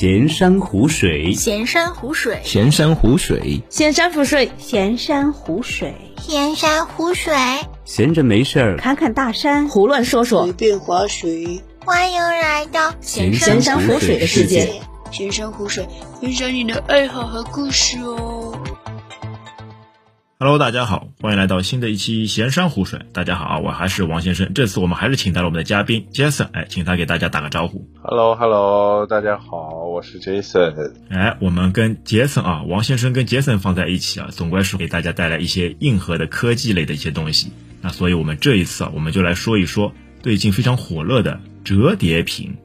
闲山湖水，闲山湖水，闲山湖水，闲山湖水，闲山湖水，闲山湖水。闲着没事儿，侃侃大山，胡乱说说，随便划水。欢迎来到闲山湖水的世界。闲山湖水，分享你的爱好和故事哦。Hello，大家好，欢迎来到新的一期闲山湖水。大家好，我还是王先生。这次我们还是请到了我们的嘉宾 Jason，哎，请他给大家打个招呼。Hello，Hello，大家好，我是 Jason。哎，我们跟杰森啊，王先生跟杰森放在一起啊，总归是给大家带来一些硬核的科技类的一些东西。那所以我们这一次啊，我们就来说一说最近非常火热的折叠屏。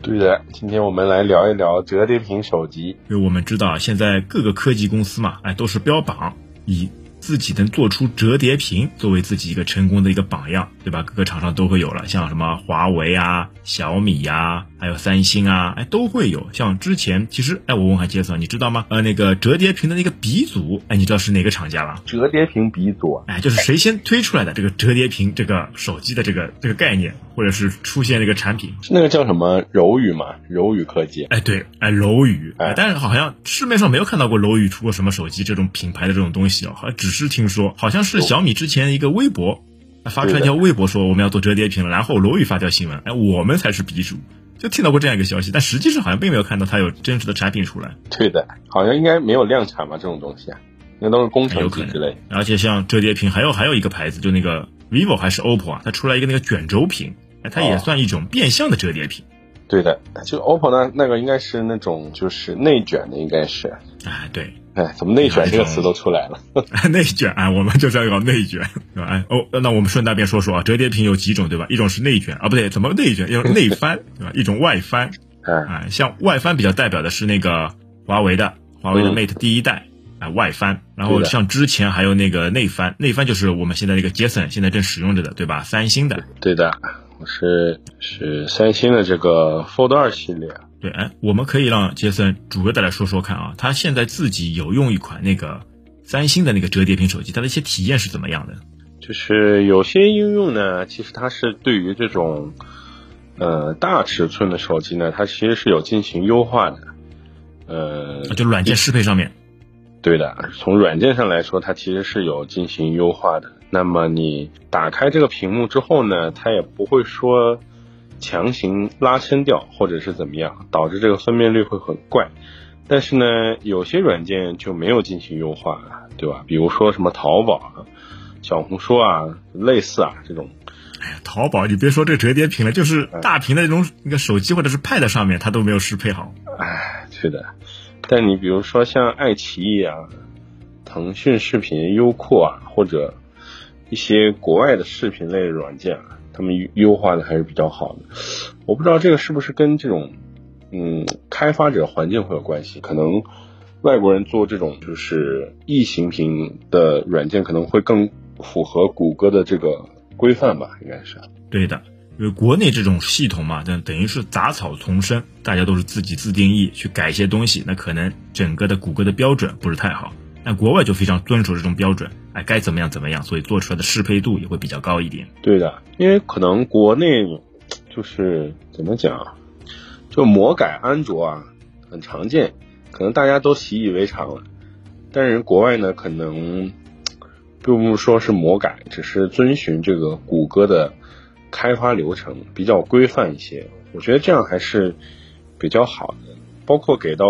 对的，今天我们来聊一聊折叠屏手机。因为我们知道啊，现在各个科技公司嘛，哎，都是标榜以自己能做出折叠屏作为自己一个成功的一个榜样，对吧？各个厂商都会有了，像什么华为啊、小米呀，还有三星啊，哎，都会有。像之前其实，哎，我问下杰森，你知道吗？呃，那个折叠屏的那个鼻祖，哎，你知道是哪个厂家吗？折叠屏鼻祖，哎，就是谁先推出来的这个折叠屏这个手机的这个这个概念，或者是出现这个产品，是那个叫什么柔宇嘛？柔宇科技。哎，对，哎，柔宇，哎，但是好像市面上没有看到过柔宇出过什么手机这种品牌的这种东西哦，好像只是听说，好像是小米之前一个微博发出来一条微博说我们要做折叠屏了，然后柔宇发条新闻，哎，我们才是鼻祖，就听到过这样一个消息，但实际上好像并没有看到它有真实的产品出来。对的，好像应该没有量产吧这种东西啊，那都是工程机之类。而且像折叠屏，还有还有一个牌子，就那个 vivo 还是 oppo 啊，它出来一个那个卷轴屏，哎，它也算一种变相的折叠屏。对的，就 oppo 呢，那个应该是那种就是内卷的，应该是。哎，对。哎，怎么内卷这个词都出来了？内卷啊，我们就是要搞内卷，对吧？哎哦，那我们顺带便说说啊，折叠屏有几种，对吧？一种是内卷啊，不对，怎么内卷？要内翻，对吧？一种外翻，啊，像外翻比较代表的是那个华为的华为的 Mate 第一代啊，外翻。然后像之前还有那个内翻，内翻就是我们现在那个 Jason 现在正使用着的，对吧？三星的。对的，我是是三星的这个 Fold 二系列。对，哎，我们可以让杰森主要的来说说看啊，他现在自己有用一款那个三星的那个折叠屏手机，它的一些体验是怎么样的？就是有些应用呢，其实它是对于这种呃大尺寸的手机呢，它其实是有进行优化的。呃，就软件适配上面。对的，从软件上来说，它其实是有进行优化的。那么你打开这个屏幕之后呢，它也不会说。强行拉伸掉，或者是怎么样，导致这个分辨率会很怪。但是呢，有些软件就没有进行优化，对吧？比如说什么淘宝啊、小红书啊，类似啊这种。哎呀，淘宝，你别说这折叠屏了，就是大屏的那种那个手机或者是 Pad 上面，它都没有适配好。哎，对的。但你比如说像爱奇艺啊、腾讯视频、优酷啊，或者一些国外的视频类软件啊。他们优化的还是比较好的，我不知道这个是不是跟这种，嗯，开发者环境会有关系？可能外国人做这种就是异形屏的软件，可能会更符合谷歌的这个规范吧？应该是。对的，因为国内这种系统嘛，等等于是杂草丛生，大家都是自己自定义去改一些东西，那可能整个的谷歌的标准不是太好。那国外就非常遵守这种标准，哎，该怎么样怎么样，所以做出来的适配度也会比较高一点。对的，因为可能国内就是怎么讲，就魔改安卓啊，很常见，可能大家都习以为常了。但是国外呢，可能并不说是魔改，只是遵循这个谷歌的开发流程比较规范一些。我觉得这样还是比较好的，包括给到。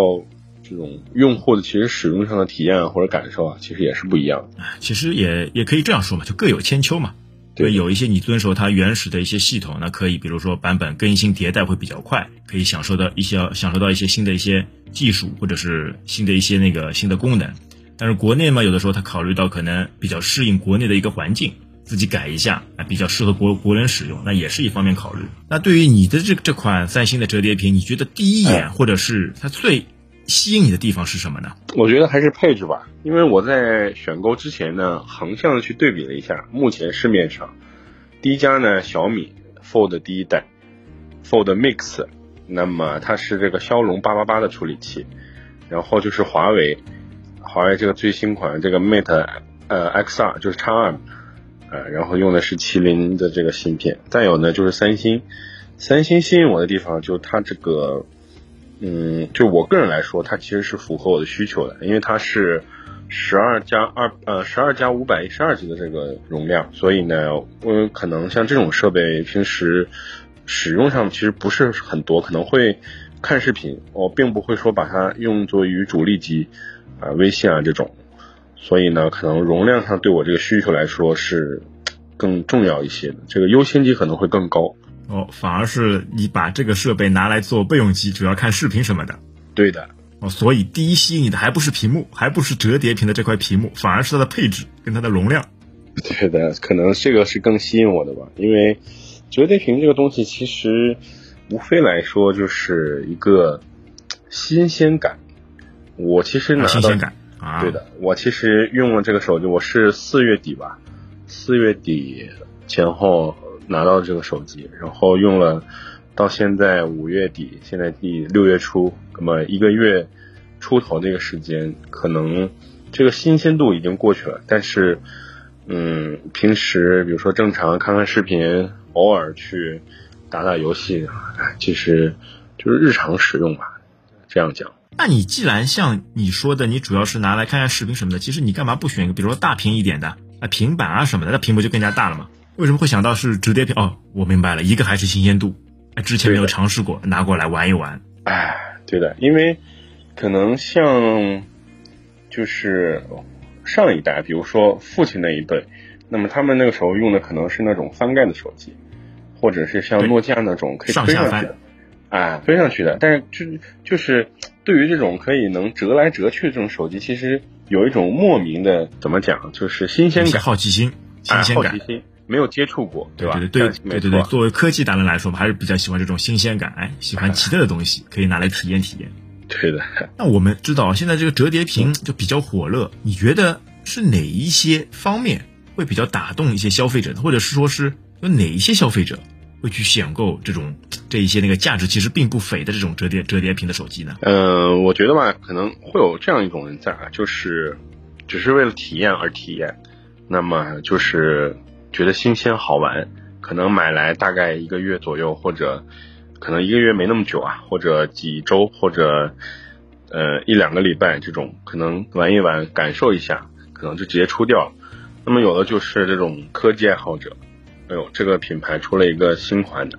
这种用户的其实使用上的体验或者感受啊，其实也是不一样。其实也也可以这样说嘛，就各有千秋嘛。对，有一些你遵守它原始的一些系统，那可以，比如说版本更新迭代会比较快，可以享受到一些享受到一些新的一些技术或者是新的一些那个新的功能。但是国内嘛，有的时候它考虑到可能比较适应国内的一个环境，自己改一下啊，比较适合国国人使用，那也是一方面考虑。那对于你的这这款三星的折叠屏，你觉得第一眼或者是它最吸引你的地方是什么呢？我觉得还是配置吧，因为我在选购之前呢，横向的去对比了一下，目前市面上第一家呢，小米 Fold 第一代 Fold Mix，那么它是这个骁龙八八八的处理器，然后就是华为，华为这个最新款这个 Mate 呃 X2 就是 X 二，呃，然后用的是麒麟的这个芯片，再有呢就是三星，三星吸引我的地方就是它这个。嗯，就我个人来说，它其实是符合我的需求的，因为它是十二加二呃十二加五百一十二 G 的这个容量，所以呢，我可能像这种设备平时使用上其实不是很多，可能会看视频，我并不会说把它用作于主力机啊、微信啊这种，所以呢，可能容量上对我这个需求来说是更重要一些的，这个优先级可能会更高。哦，反而是你把这个设备拿来做备用机，主要看视频什么的。对的，哦，所以第一吸引你的还不是屏幕，还不是折叠屏的这块屏幕，反而是它的配置跟它的容量。对的，可能这个是更吸引我的吧，因为折叠屏这个东西其实无非来说就是一个新鲜感。我其实拿到、新鲜感啊，对的，我其实用了这个手机，我是四月底吧，四月底前后拿到这个手机，然后用了到现在五月底，现在第六月初，那么一个月出头这个时间，可能这个新鲜度已经过去了，但是，嗯，平时比如说正常看看视频，偶尔去打打游戏，其实就是日常使用吧，这样讲。那你既然像你说的，你主要是拿来看看视频什么的，其实你干嘛不选一个，比如说大屏一点的啊，平板啊什么的，那屏幕就更加大了嘛？为什么会想到是折叠屏？哦，我明白了，一个还是新鲜度，哎，之前没有尝试过，拿过来玩一玩。哎，对的，因为可能像就是上一代，比如说父亲那一辈，那么他们那个时候用的可能是那种翻盖的手机，或者是像诺基亚那种可以上下翻推上去的，哎，推上去的。但是就就是对于这种可以能折来折去的这种手机，其实有一种莫名的怎么讲，就是新鲜感、好奇心、新哎鲜感好奇。心，没有接触过，吧？对对对对对对，作为科技达人来说，我们还是比较喜欢这种新鲜感，哎，喜欢奇特的东西，可以拿来体验体验。对的。那我们知道现在这个折叠屏就比较火热，你觉得是哪一些方面会比较打动一些消费者的，或者是说是有哪一些消费者会去选购这种这一些那个价值其实并不菲的这种折叠折叠屏的手机呢？呃，我觉得吧，可能会有这样一种人在啊，就是只是为了体验而体验，那么就是觉得新鲜好玩，可能买来大概一个月左右，或者可能一个月没那么久啊，或者几周，或者呃一两个礼拜这种，可能玩一玩，感受一下，可能就直接出掉了。那么有的就是这种科技爱好者，哎呦，这个品牌出了一个新款的，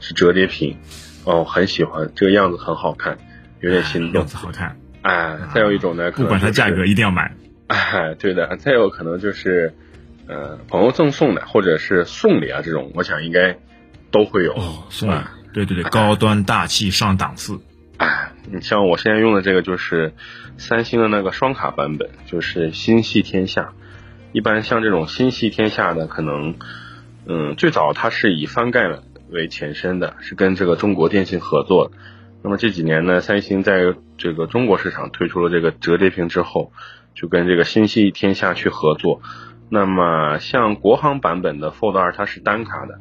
是折叠屏，哦，很喜欢，这个样子很好看，有点心动样。子好看，哎，再有一种呢，可能不管它价格一定要买。哎，对的，再有可能就是，呃，朋友赠送的，或者是送礼啊这种，我想应该都会有。哦，送礼啊，对对对，高端大气上档次。哎，你像我现在用的这个就是三星的那个双卡版本，就是心系天下。一般像这种心系天下的，可能，嗯，最早它是以翻盖为前身的，是跟这个中国电信合作的。那么这几年呢，三星在这个中国市场推出了这个折叠屏之后，就跟这个心系天下去合作。那么像国行版本的 Fold 二它是单卡的，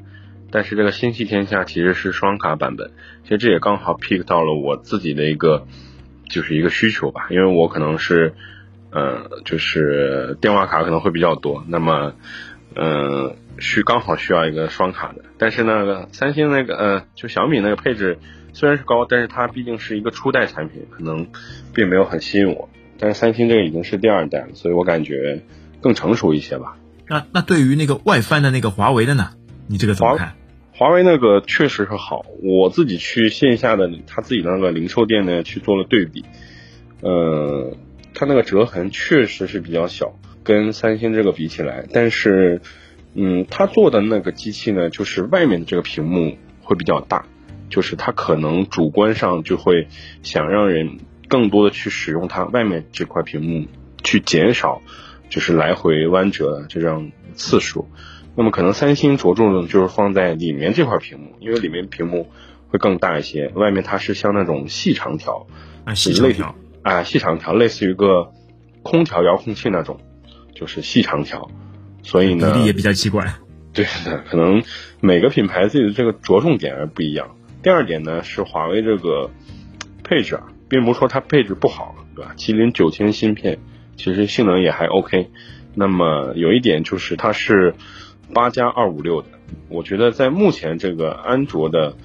但是这个星系天下其实是双卡版本。其实这也刚好 pick 到了我自己的一个就是一个需求吧，因为我可能是呃就是电话卡可能会比较多，那么呃需刚好需要一个双卡的，但是呢三星那个呃就小米那个配置虽然是高，但是它毕竟是一个初代产品，可能并没有很吸引我。但是三星这个已经是第二代了，所以我感觉更成熟一些吧。那那对于那个外翻的那个华为的呢？你这个怎么看？华为那个确实是好，我自己去线下的他自己的那个零售店呢去做了对比，呃，它那个折痕确实是比较小，跟三星这个比起来，但是，嗯，他做的那个机器呢，就是外面的这个屏幕会比较大，就是它可能主观上就会想让人更多的去使用它外面这块屏幕，去减少就是来回弯折的这样次数。那么可能三星着重的就是放在里面这块屏幕，因为里面屏幕会更大一些，外面它是像那种细长条，啊，细长条，啊，细长条，类似于一个空调遥控器那种，就是细长条，所以呢，比例也比较奇怪。对的，可能每个品牌自己的这个着重点而不一样。第二点呢是华为这个配置啊，并不是说它配置不好，对吧？麒麟九千芯片其实性能也还 OK。那么有一点就是它是八加二五六的，我觉得在目前这个安卓的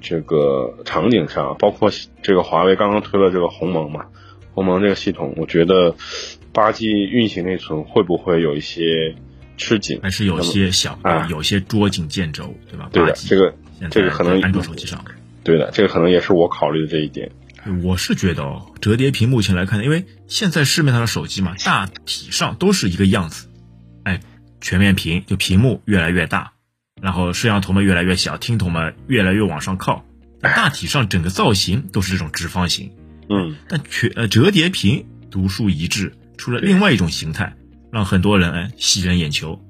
这个场景上，包括这个华为刚刚推了这个鸿蒙嘛，鸿蒙这个系统，我觉得八 G 运行内存会不会有一些吃紧？还是有些小啊有些捉襟见肘，对吧？对的，这个这个可能安卓手机上。对的，这个可能也是我考虑的这一点。我是觉得哦，折叠屏目前来看，因为现在市面上的手机嘛，大体上都是一个样子，哎，全面屏就屏幕越来越大，然后摄像头嘛越来越小，听筒嘛越来越往上靠，大体上整个造型都是这种直方形。嗯，但全呃折叠屏独树一帜，出了另外一种形态，让很多人哎吸人眼球，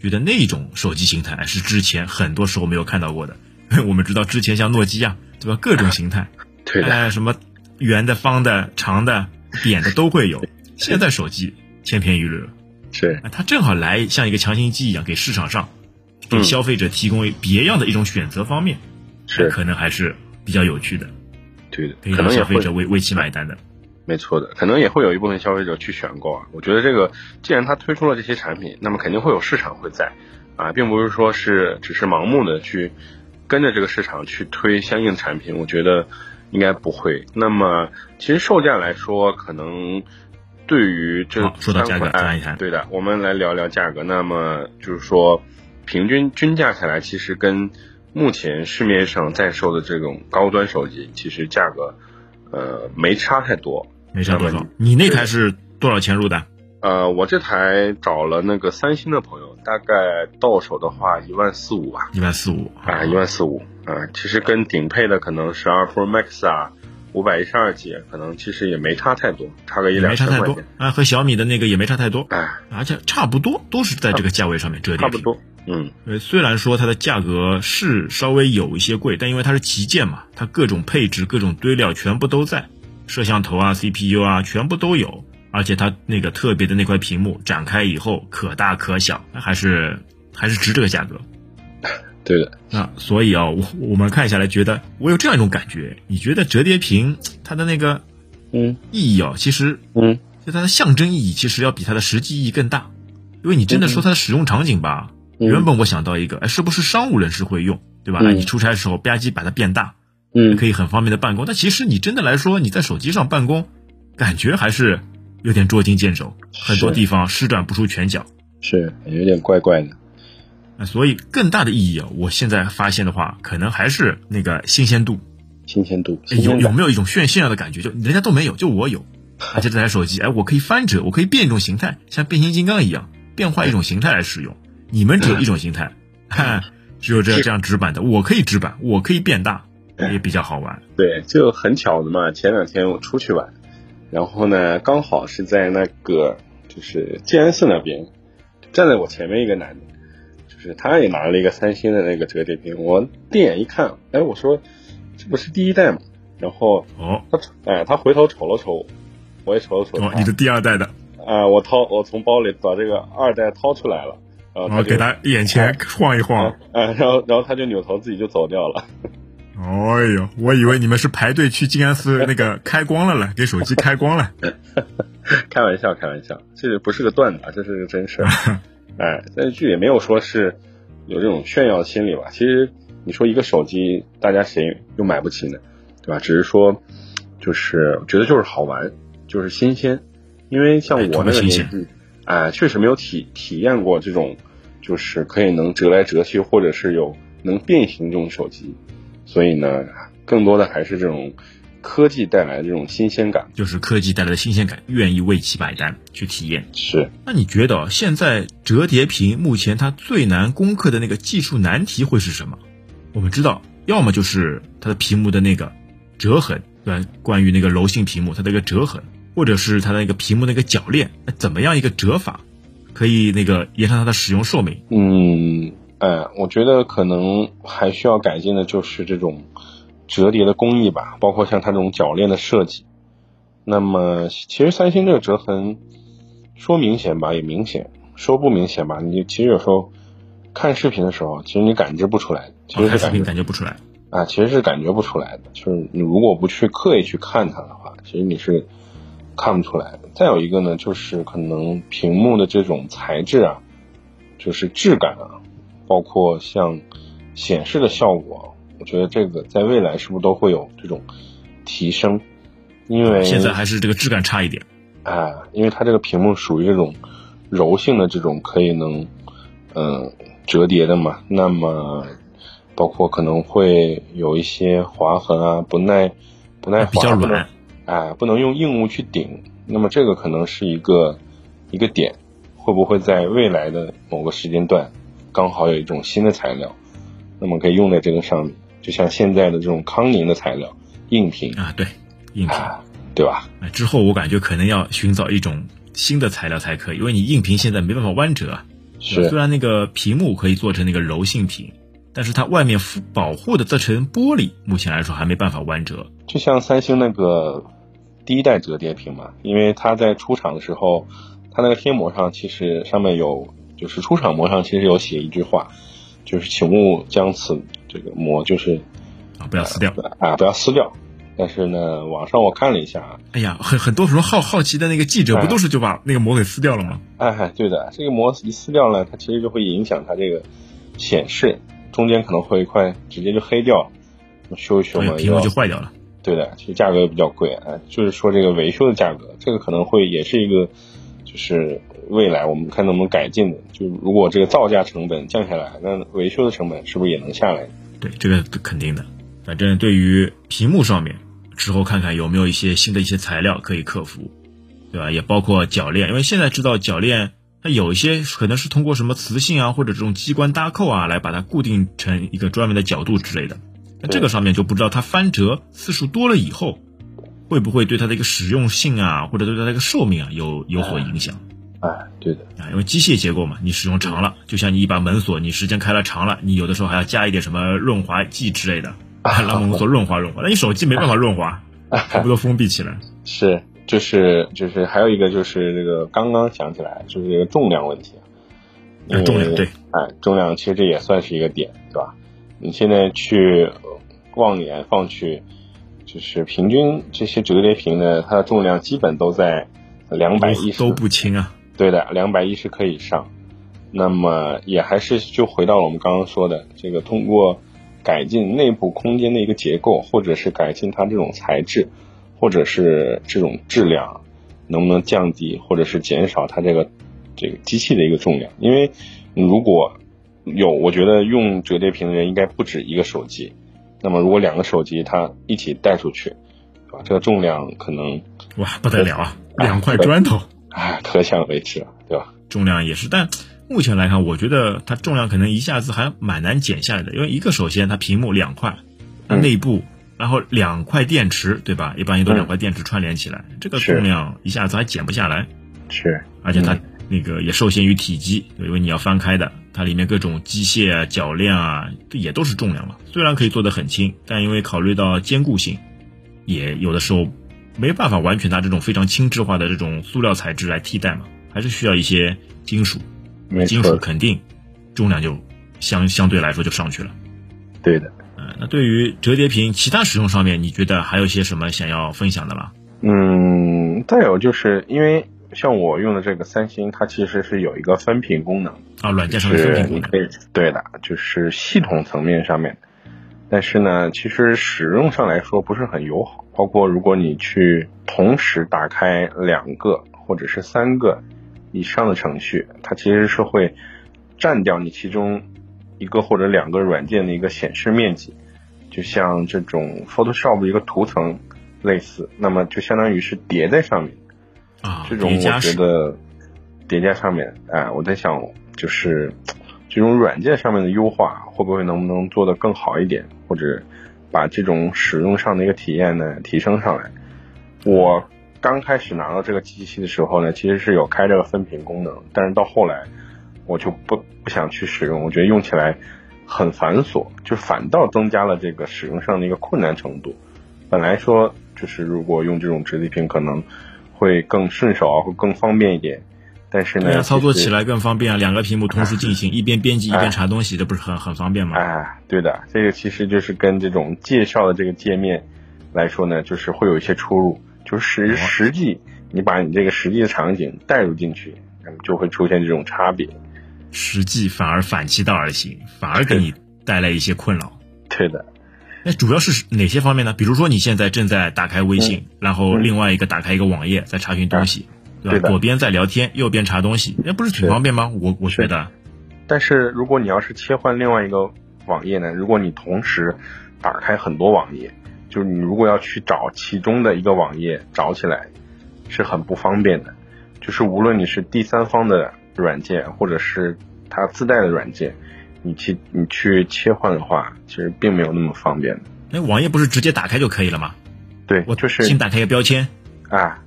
觉得那种手机形态哎是之前很多时候没有看到过的。我们知道之前像诺基亚对吧，各种形态。对什么圆的、方的、长的、扁的都会有。现在手机千篇一律了，是哎它正好来像一个强心剂一样，给市场上、给嗯消费者提供别样的一种选择方面，是可能还是比较有趣的，对的，可以让消费者为为其买单的。没错的，可能也会有一部分消费者去选购啊。我觉得这个既然他推出了这些产品，那么肯定会有市场会在啊，并不是说是只是盲目的去跟着这个市场去推相应产品。我觉得应该不会。那么其实售价来说，可能对于这说到价格对的，我们来聊聊价格。那么就是说，平均均价下来，其实跟目前市面上在售的这种高端手机，其实价格呃没差太多。没差多少。你那台是多少钱入的？呃，我这台找了那个三星的朋友，大概到手的话一万四五吧，一万四五。啊，一万四五。啊，其实跟顶配的可能十二 Pro Max 啊，五百一十二 G 可能其实也没差太多，差个一也两没差太多千块钱，啊，和小米的那个也没差太多，哎，而且差不多，都是在这个价位上面折叠。差不多，嗯，呃，虽然说它的价格是稍微有一些贵，但因为它是旗舰嘛，它各种配置、各种堆料全部都在，摄像头啊、CPU 啊全部都有，而且它那个特别的那块屏幕展开以后可大可小，还是还是值这个价格。对的，那所以啊，我我们看下来觉得，我有这样一种感觉，你觉得折叠屏它的那个嗯。意义啊，其实嗯，就它的象征意义其实要比它的实际意义更大，因为你真的说它的使用场景吧，嗯。原本我想到一个，哎，是不是商务人士会用，对吧？嗯。哎你出差的时候吧唧把它变大，嗯。可以很方便的办公。但其实你真的来说，你在手机上办公，感觉还是有点捉襟见肘，很多地方施展不出拳脚。是有点怪怪的，那所以更大的意义啊，我现在发现的话，可能还是那个新鲜度。新鲜度，哎有有没有一种炫炫耀的感觉？就人家都没有，就我有。而且这台手机，哎，我可以翻折，我可以变一种形态，像变形金刚一样变换一种形态来使用。你们只有一种形态，哈，只有这这样直板的，我可以直板，我可以变大，也比较好玩。对，就很巧的嘛。前两天我出去玩，然后呢，刚好是在那个就是静安寺那边，站在我前面一个男的，就是他也拿了一个三星的那个折叠屏。我定眼一看，哎，我说这不是第一代吗？然后哦，他哎，他回头瞅了瞅我，我也瞅了瞅他。哦，你的第二代的，啊，我掏我从包里把这个二代掏出来了，然后给他眼前晃一晃啊。啊，然后然后他就扭头自己就走掉了。哎呦，我以为你们是排队去静安寺那个 开光了了，给手机开光了。开玩笑，开玩笑，这不是个段子啊，这是个真事儿。哎，但是也没有说是有这种炫耀心理吧。其实你说一个手机，大家谁又买不起呢？对吧？只是说，就是觉得就是好玩，就是新鲜。因为像哎我那个年纪，哎，确实没有体体验过这种，就是可以能折来折去，或者是有能变形这种手机。所以呢，更多的还是这种科技带来的这种新鲜感。就是科技带来的新鲜感，愿意为其买单去体验。是，那你觉得哦现在折叠屏目前它最难攻克的那个技术难题会是什么？我们知道，要么就是它的屏幕的那个折痕，对吧？关于那个柔性屏幕它的一个折痕，或者是它的那个屏幕那个铰链，那怎么样一个折法可以那个延长它的使用寿命？嗯，哎，我觉得可能还需要改进的就是这种折叠的工艺吧，包括像它这种铰链的设计。那么，其实三星这个折痕说明显吧也明显，说不明显吧，你其实有时候看视频的时候，其实你感知不出来，其实是感觉感觉不出来。啊，其实是感觉不出来的。就是你如果不去刻意去看它的话，其实你是看不出来的。再有一个呢，就是可能屏幕的这种材质啊，就是质感啊，包括像显示的效果，我觉得这个在未来是不是都会有这种提升？因为现在还是这个质感差一点。啊，因为它这个屏幕属于这种柔性的这种可以能嗯折叠的嘛，那么包括可能会有一些划痕啊，不耐不耐滑，比较软，哎，不能用硬物去顶，那么这个可能是一个一个点，会不会在未来的某个时间段刚好有一种新的材料，那么可以用在这个上面，就像现在的这种康宁的材料硬屏啊，对，硬屏。对吧？哎，之后我感觉可能要寻找一种新的材料才可以，因为你硬屏现在没办法弯折啊。是。虽然那个屏幕可以做成那个柔性屏，但是它外面保护的这层玻璃，目前来说还没办法弯折。就像三星那个第一代折叠屏嘛，因为它在出厂的时候，它那个贴膜上其实上面有，就是出厂膜上其实有写一句话，就是请勿将此这个膜就是啊不要撕掉啊不要撕掉。但是呢，网上我看了一下，哎呀，很很多时候好好奇的那个记者不都是就把那个膜给撕掉了吗？哎，对的，这个膜一撕掉了，它其实就会影响它这个显示，中间可能会一块直接就黑掉，修一修嘛，屏幕就坏掉了。对的，其实价格也比较贵，哎，就是说这个维修的价格，这个可能会也是一个，就是未来我们看能不能改进的。就如果这个造价成本降下来，那维修的成本是不是也能下来？对，这个肯定的。反正对于屏幕上面。之后看看有没有一些新的一些材料可以克服，对吧？也包括铰链，因为现在知道铰链它有一些可能是通过什么磁性啊，或者这种机关搭扣啊，来把它固定成一个专门的角度之类的。那这个上面就不知道它翻折次数多了以后，会不会对它的一个使用性啊，或者对它的一个寿命啊有有所影响？哎，对的啊，因为机械结构嘛，你使用长了，就像你一把门锁，你时间开了长了，你有的时候还要加一点什么润滑剂之类的。让我们做润滑润滑，那你手机没办法润滑，全部都封闭起来。是，就是就是还有一个就是这个刚刚想起来，就是这个重量问题。重量对，哎，重量其实这也算是一个点，对吧？你现在去望眼放去，就是平均这些折叠屏呢，它的重量基本都在两百一十，都不轻啊。对的，两百一十克以上。那么也还是就回到了我们刚刚说的这个通过。改进内部空间的一个结构，或者是改进它这种材质，或者是这种质量，能不能降低或者是减少它这个这个机器的一个重量？因为如果有，我觉得用折叠屏的人应该不止一个手机。那么如果两个手机它一起带出去，是吧？这个重量可能哇不得了啊，两块砖头啊，可想而知，对吧？重量也是，但。目前来看，我觉得它重量可能一下子还蛮难减下来的，因为一个首先它屏幕两块，它内部然后两块电池，对吧？一般也都两块电池串联起来，这个重量一下子还减不下来。是，而且它那个也受限于体积，因为你要翻开的，它里面各种机械啊、铰链啊，也都是重量嘛。虽然可以做得很轻，但因为考虑到坚固性，也有的时候没办法完全拿这种非常轻质化的这种塑料材质来替代嘛，还是需要一些金属。金属肯定重量就相相对来说就上去了，对的。嗯，那对于折叠屏其他使用上面，你觉得还有些什么想要分享的吗？嗯，再有就是因为像我用的这个三星，它其实是有一个分屏功能啊，软件上的分屏功能。对的，就是系统层面上面，但是呢，其实使用上来说不是很友好。包括如果你去同时打开两个或者是三个。以上的程序，它其实是会占掉你其中一个或者两个软件的一个显示面积，就像这种 Photoshop 的一个图层类似，那么就相当于是叠在上面啊。这种我觉得叠加上面，哎，我在想就是这种软件上面的优化会不会能不能做得更好一点，或者把这种使用上的一个体验呢提升上来？我。刚开始拿到这个机器的时候呢，其实是有开这个分屏功能，但是到后来我就不不想去使用，我觉得用起来很繁琐，就反倒增加了这个使用上的一个困难程度。本来说就是如果用这种直立屏可能会更顺手啊，会更方便一点，但是呢，操作起来更方便啊，两个屏幕同时进行，一边编辑一边查东西，这不是很很方便吗？哎，对的，这个其实就是跟这种介绍的这个界面来说呢，就是会有一些出入。就是实实际，你把你这个实际的场景带入进去，那么就会出现这种差别。实际反而反其道而行，反而给你带来一些困扰。对的，那主要是哪些方面呢？比如说你现在正在打开微信，然后另外一个打开一个网页在查询东西，对吧？对左边在聊天，右边查东西，那不是挺方便吗？我我觉得，但是如果你要是切换另外一个网页呢，如果你同时打开很多网页，就是你如果要去找其中的一个网页找起来，是很不方便的。就是无论你是第三方的软件，或者是它自带的软件，你去你去切换的话，其实并没有那么方便的。那网页不是直接打开就可以了吗？对，我就是先打开一个标签，啊，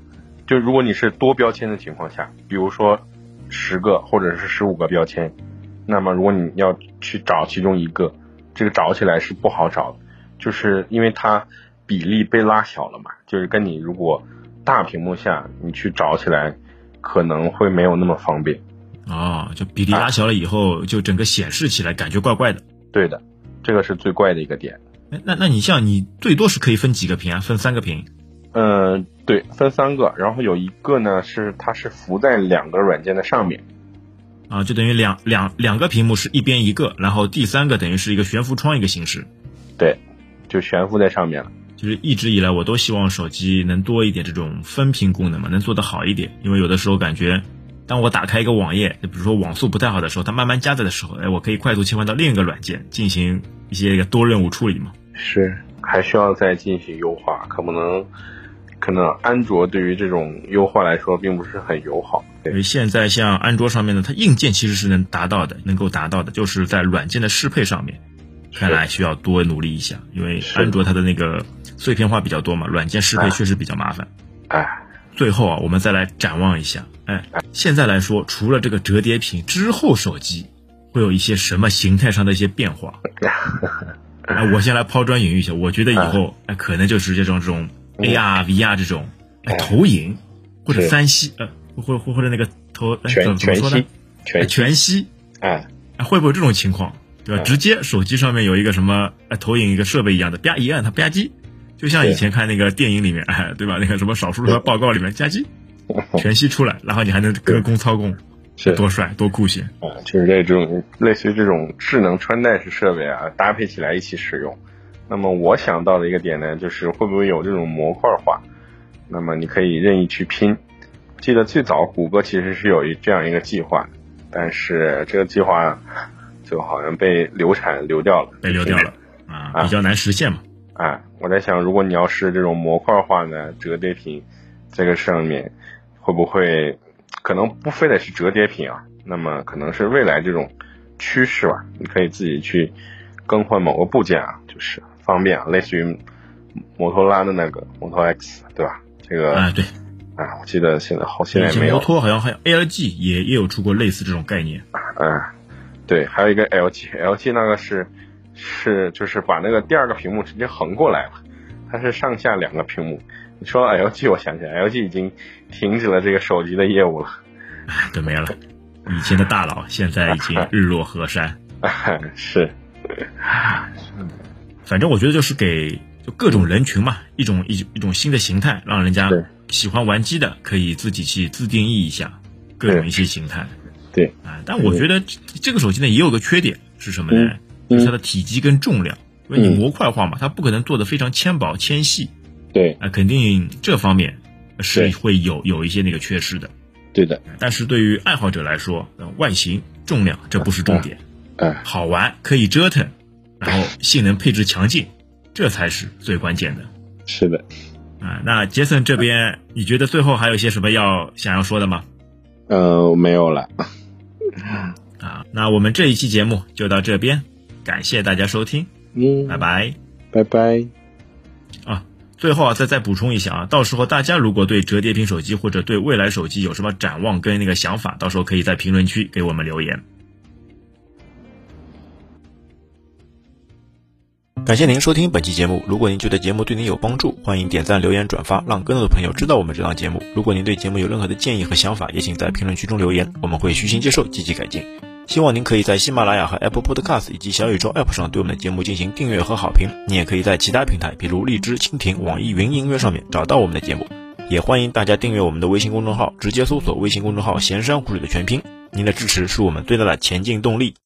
就如果你是多标签的情况下，比如说十个或者是十五个标签，那么如果你要去找其中一个，这个找起来是不好找的，就是因为它比例被拉小了嘛，就是跟你如果大屏幕下你去找起来，可能会没有那么方便。哦，就比例拉小了以后，就整个显示起来感觉怪怪的。对的，这个是最怪的一个点。哎那那你像你最多是可以分几个屏啊？分三个屏。嗯，对，分三个，然后有一个呢是它是浮在两个软件的上面。啊，就等于两两两个屏幕是一边一个，然后第三个等于是一个悬浮窗一个形式。对，就悬浮在上面了。就是一直以来我都希望手机能多一点这种分屏功能嘛，能做得好一点。因为有的时候感觉，当我打开一个网页，就比如说网速不太好的时候，它慢慢加载的时候，哎，我可以快速切换到另一个软件进行一些多任务处理嘛。是，还需要再进行优化，可能可能安卓对于这种优化来说并不是很友好。对，因为现在像安卓上面呢，它硬件其实是能达到的，能够达到的，就是在软件的适配上面，看来需要多努力一下，因为安卓它的那个碎片化比较多嘛，软件适配哎确实比较麻烦。哎，最后啊，我们再来展望一下，哎，现在来说，除了这个折叠屏之后，手机会有一些什么形态上的一些变化？哎，我先来抛砖引玉一下，我觉得以后哎，可能就是这种这种 AR、VR 这种投影或者三吸，呃，或或或者那个投哎怎全么怎么说呢？全全息，哎，哎，会不会有这种情况？对吧？哎。直接手机上面有一个什么哎投影一个设备一样的，啪一按它吧唧，就像以前看那个电影里面，哎，对吧？那个什么少数派报告里面吧唧，全息出来，然后你还能隔空操控，是多帅多酷炫！啊，就是这种类似于这种智能穿戴式设备啊，搭配起来一起使用。那么我想到的一个点呢，就是会不会有这种模块化？那么你可以任意去拼。记得最早谷歌其实是有一这样一个计划，但是这个计划就好像被流产流掉了，被流掉了啊，啊比较难实现嘛。啊，我在想，如果你要是这种模块化的折叠屏，这个上面会不会可能不非得是折叠屏啊？那么可能是未来这种趋势吧，你可以自己去更换某个部件啊，就是方便啊，类似于摩托拉的那个摩托 X，对吧？这个啊，对，啊，我记得现在好现在没有，摩托好像还有 LG 也也有出过类似这种概念。嗯，对，还有一个 LG，LG 那个是是就是把那个第二个屏幕直接横过来了，它是上下两个屏幕。你说 LG，我想起来，LG 已经停止了这个手机的业务了。哎，都没了。以前的大佬现在已经日落河山。是，反正我觉得就是给就各种人群嘛，一种一一种新的形态，让人家喜欢玩机的可以自己去自定义一下各种一些形态。对，啊，但我觉得这这个手机呢也有个缺点是什么呢？嗯就是它的体积跟重量，因为你嗯。模块化嘛，它不可能做的非常纤薄纤细。对，啊，肯定这方面是会有有一些那个缺失的。对的，但是对于爱好者来说，呃外形、重量这不是重点，哎，好玩可以折腾，然后性能配置强劲，这才是最关键的。是的，啊。那杰森这边，你觉得最后还有一些什么要想要说的吗？呃，没有了，啊，那我们这一期节目就到这边，感谢大家收听，嗯，拜拜。拜拜。啊，最后啊，再再补充一下啊，到时候大家如果对折叠屏手机或者对未来手机有什么展望跟那个想法，到时候可以在评论区给我们留言。感谢您收听本期节目。如果您觉得节目对您有帮助，欢迎点赞、留言、转发，让更多的朋友知道我们这档节目。如果您对节目有任何的建议和想法，也请在评论区中留言，我们会虚心接受，积极改进。希望您可以在喜马拉雅和 Apple Podcast 以及小宇宙 App 上对我们的节目进行订阅和好评。你也可以在其他平台，比如荔枝、蜻蜓、网易云音乐上面找到我们的节目。也欢迎大家订阅我们的微信公众号，直接搜索微信公众号“闲山湖水”的全拼。您的支持是我们最大的前进动力。